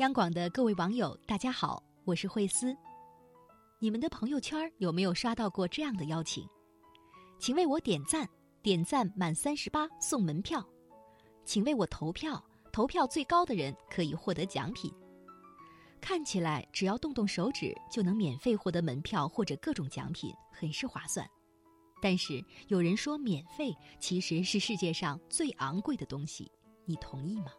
央广的各位网友，大家好，我是慧思。你们的朋友圈有没有刷到过这样的邀请？请为我点赞，点赞满三十八送门票。请为我投票，投票最高的人可以获得奖品。看起来只要动动手指就能免费获得门票或者各种奖品，很是划算。但是有人说免费其实是世界上最昂贵的东西，你同意吗？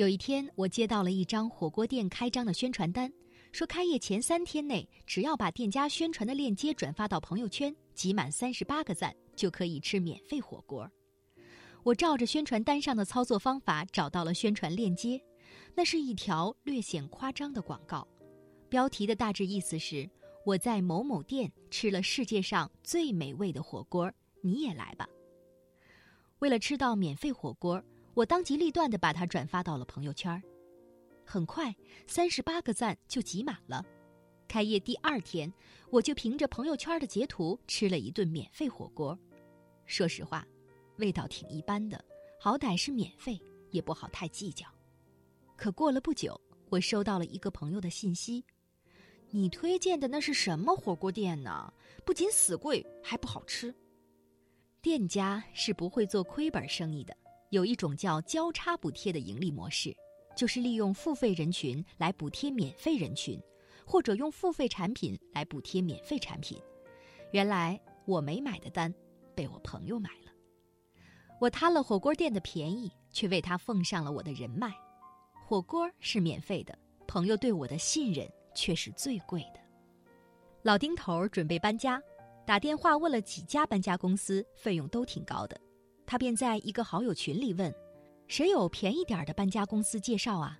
有一天，我接到了一张火锅店开张的宣传单，说开业前三天内，只要把店家宣传的链接转发到朋友圈，集满三十八个赞，就可以吃免费火锅。我照着宣传单上的操作方法找到了宣传链接，那是一条略显夸张的广告，标题的大致意思是：我在某某店吃了世界上最美味的火锅，你也来吧。为了吃到免费火锅。我当机立断地把它转发到了朋友圈很快三十八个赞就集满了。开业第二天，我就凭着朋友圈的截图吃了一顿免费火锅。说实话，味道挺一般的，好歹是免费，也不好太计较。可过了不久，我收到了一个朋友的信息：“你推荐的那是什么火锅店呢？不仅死贵，还不好吃。”店家是不会做亏本生意的。有一种叫交叉补贴的盈利模式，就是利用付费人群来补贴免费人群，或者用付费产品来补贴免费产品。原来我没买的单，被我朋友买了。我贪了火锅店的便宜，却为他奉上了我的人脉。火锅是免费的，朋友对我的信任却是最贵的。老丁头准备搬家，打电话问了几家搬家公司，费用都挺高的。他便在一个好友群里问：“谁有便宜点的搬家公司介绍啊？”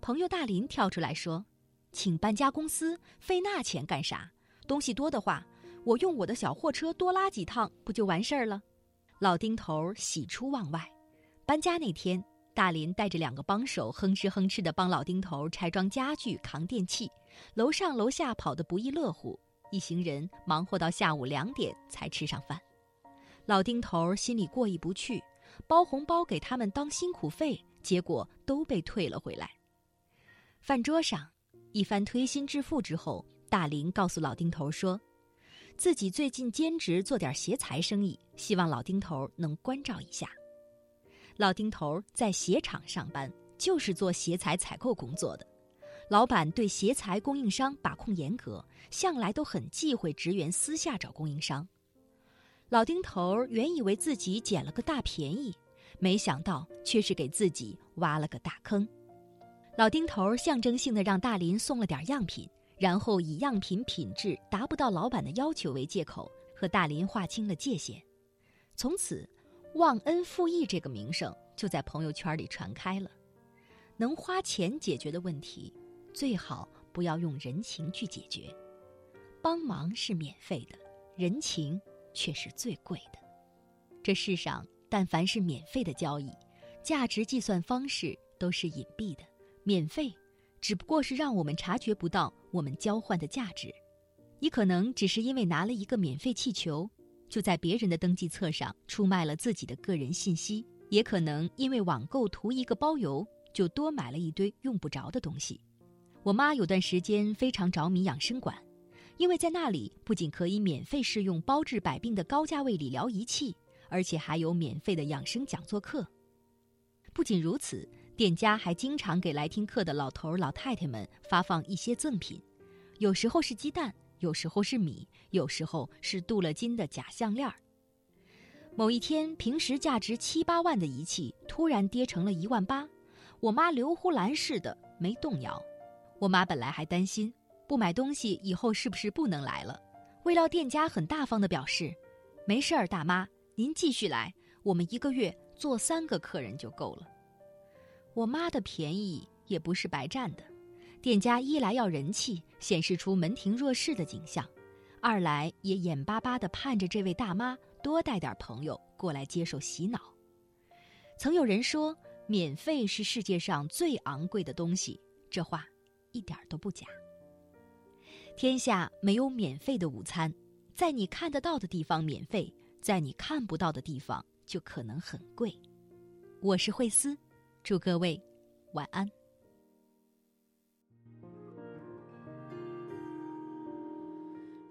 朋友大林跳出来说：“请搬家公司费那钱干啥？东西多的话，我用我的小货车多拉几趟不就完事儿了？”老丁头喜出望外。搬家那天，大林带着两个帮手哼哧哼哧的帮老丁头拆装家具、扛电器，楼上楼下跑得不亦乐乎。一行人忙活到下午两点才吃上饭。老丁头心里过意不去，包红包给他们当辛苦费，结果都被退了回来。饭桌上，一番推心置腹之后，大林告诉老丁头说，自己最近兼职做点鞋材生意，希望老丁头能关照一下。老丁头在鞋厂上班，就是做鞋材采购工作的，老板对鞋材供应商把控严格，向来都很忌讳职员私下找供应商。老丁头原以为自己捡了个大便宜，没想到却是给自己挖了个大坑。老丁头象征性的让大林送了点样品，然后以样品品质达不到老板的要求为借口，和大林划清了界限。从此，忘恩负义这个名声就在朋友圈里传开了。能花钱解决的问题，最好不要用人情去解决。帮忙是免费的，人情。却是最贵的。这世上，但凡是免费的交易，价值计算方式都是隐蔽的。免费，只不过是让我们察觉不到我们交换的价值。你可能只是因为拿了一个免费气球，就在别人的登记册上出卖了自己的个人信息；也可能因为网购图一个包邮，就多买了一堆用不着的东西。我妈有段时间非常着迷养生馆。因为在那里不仅可以免费试用包治百病的高价位理疗仪器，而且还有免费的养生讲座课。不仅如此，店家还经常给来听课的老头老太太们发放一些赠品，有时候是鸡蛋，有时候是米，有时候是镀了金的假项链儿。某一天，平时价值七八万的仪器突然跌成了一万八，我妈刘胡兰似的没动摇。我妈本来还担心。不买东西以后是不是不能来了？未料店家很大方的表示：“没事儿，大妈，您继续来，我们一个月做三个客人就够了。”我妈的便宜也不是白占的，店家一来要人气，显示出门庭若市的景象；二来也眼巴巴的盼着这位大妈多带点朋友过来接受洗脑。曾有人说：“免费是世界上最昂贵的东西”，这话一点都不假。天下没有免费的午餐，在你看得到的地方免费，在你看不到的地方就可能很贵。我是慧思，祝各位晚安。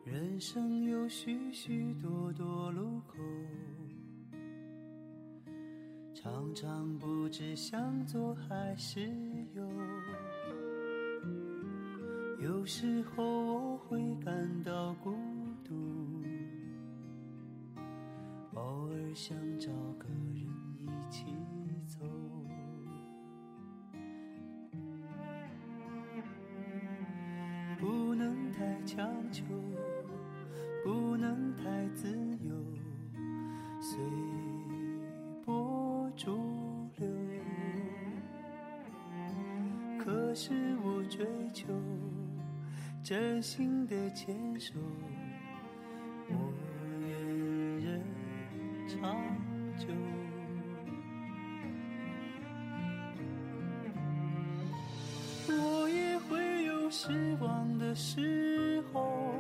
人生有许许多多路口，常常不知向左还是右。有时候我会感到孤独，偶尔想找个人一起走。不能太强求，不能太自由，随波逐流。可是我追求。真心的牵手，我愿人长久。我也会有失望的时候，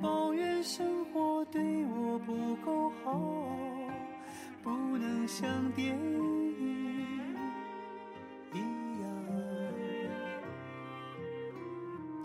抱怨生活对我不够好，不能像电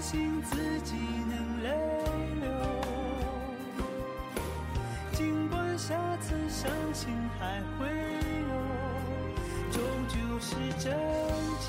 我庆幸自己能泪流，尽管下次。伤心还会有，终究是真切，